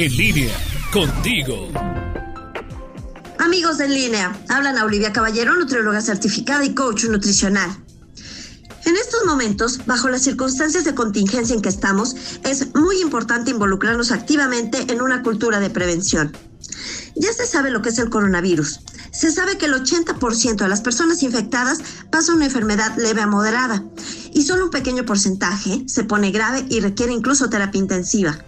En línea, contigo. Amigos de en línea, hablan a Olivia Caballero, nutrióloga certificada y coach nutricional. En estos momentos, bajo las circunstancias de contingencia en que estamos, es muy importante involucrarnos activamente en una cultura de prevención. Ya se sabe lo que es el coronavirus. Se sabe que el 80% de las personas infectadas pasa una enfermedad leve a moderada y solo un pequeño porcentaje se pone grave y requiere incluso terapia intensiva.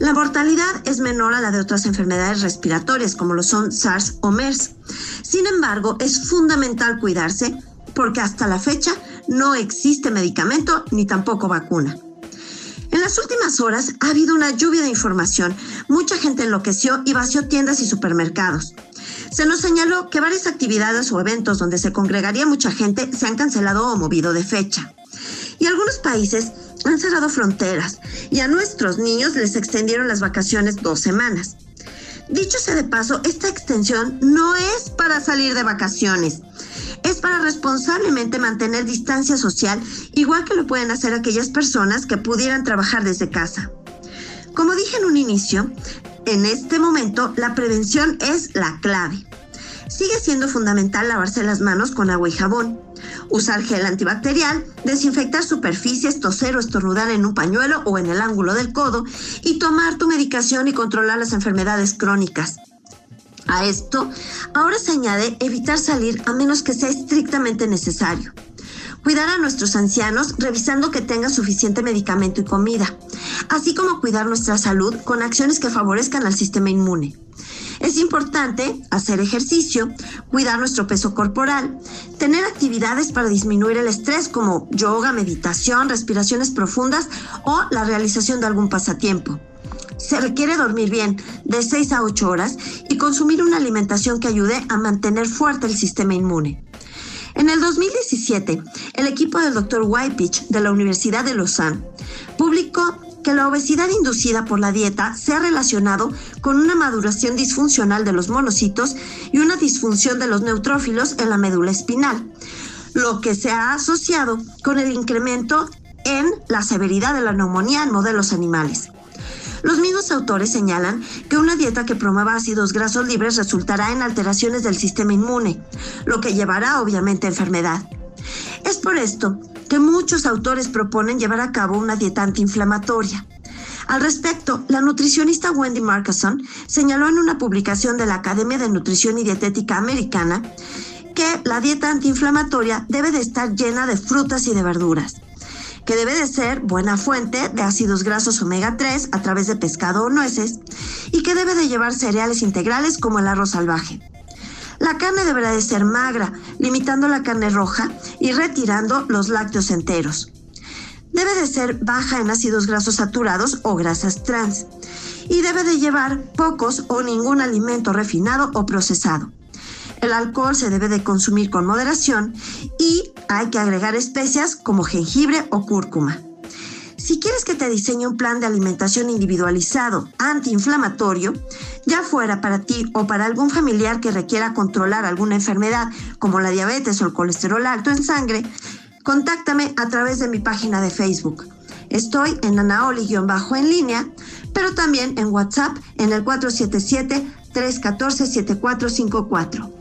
La mortalidad es menor a la de otras enfermedades respiratorias como lo son SARS o MERS. Sin embargo, es fundamental cuidarse porque hasta la fecha no existe medicamento ni tampoco vacuna. En las últimas horas ha habido una lluvia de información. Mucha gente enloqueció y vació tiendas y supermercados. Se nos señaló que varias actividades o eventos donde se congregaría mucha gente se han cancelado o movido de fecha. Y algunos países han cerrado fronteras y a nuestros niños les extendieron las vacaciones dos semanas. Dicho sea de paso, esta extensión no es para salir de vacaciones, es para responsablemente mantener distancia social, igual que lo pueden hacer aquellas personas que pudieran trabajar desde casa. Como dije en un inicio, en este momento la prevención es la clave. Sigue siendo fundamental lavarse las manos con agua y jabón, usar gel antibacterial, desinfectar superficies, toser o estornudar en un pañuelo o en el ángulo del codo y tomar tu medicación y controlar las enfermedades crónicas. A esto, ahora se añade evitar salir a menos que sea estrictamente necesario. Cuidar a nuestros ancianos revisando que tengan suficiente medicamento y comida, así como cuidar nuestra salud con acciones que favorezcan al sistema inmune. Es importante hacer ejercicio, cuidar nuestro peso corporal, tener actividades para disminuir el estrés como yoga, meditación, respiraciones profundas o la realización de algún pasatiempo. Se requiere dormir bien, de 6 a 8 horas, y consumir una alimentación que ayude a mantener fuerte el sistema inmune. En el 2017, el equipo del Dr. Whitepitch de la Universidad de Lausanne publicó que la obesidad inducida por la dieta se ha relacionado con una maduración disfuncional de los monocitos y una disfunción de los neutrófilos en la médula espinal, lo que se ha asociado con el incremento en la severidad de la neumonía en modelos animales. Los mismos autores señalan que una dieta que promueva ácidos grasos libres resultará en alteraciones del sistema inmune, lo que llevará obviamente a enfermedad. Es por esto que muchos autores proponen llevar a cabo una dieta antiinflamatoria. Al respecto, la nutricionista Wendy Markson señaló en una publicación de la Academia de Nutrición y Dietética Americana que la dieta antiinflamatoria debe de estar llena de frutas y de verduras que debe de ser buena fuente de ácidos grasos omega 3 a través de pescado o nueces y que debe de llevar cereales integrales como el arroz salvaje. La carne deberá de ser magra, limitando la carne roja y retirando los lácteos enteros. Debe de ser baja en ácidos grasos saturados o grasas trans y debe de llevar pocos o ningún alimento refinado o procesado. El alcohol se debe de consumir con moderación y hay que agregar especias como jengibre o cúrcuma. Si quieres que te diseñe un plan de alimentación individualizado antiinflamatorio, ya fuera para ti o para algún familiar que requiera controlar alguna enfermedad como la diabetes o el colesterol alto en sangre, contáctame a través de mi página de Facebook. Estoy en Anaoli-en línea, pero también en WhatsApp en el 477-314-7454.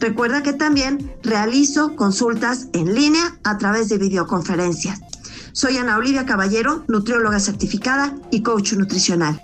Recuerda que también realizo consultas en línea a través de videoconferencias. Soy Ana Olivia Caballero, nutrióloga certificada y coach nutricional.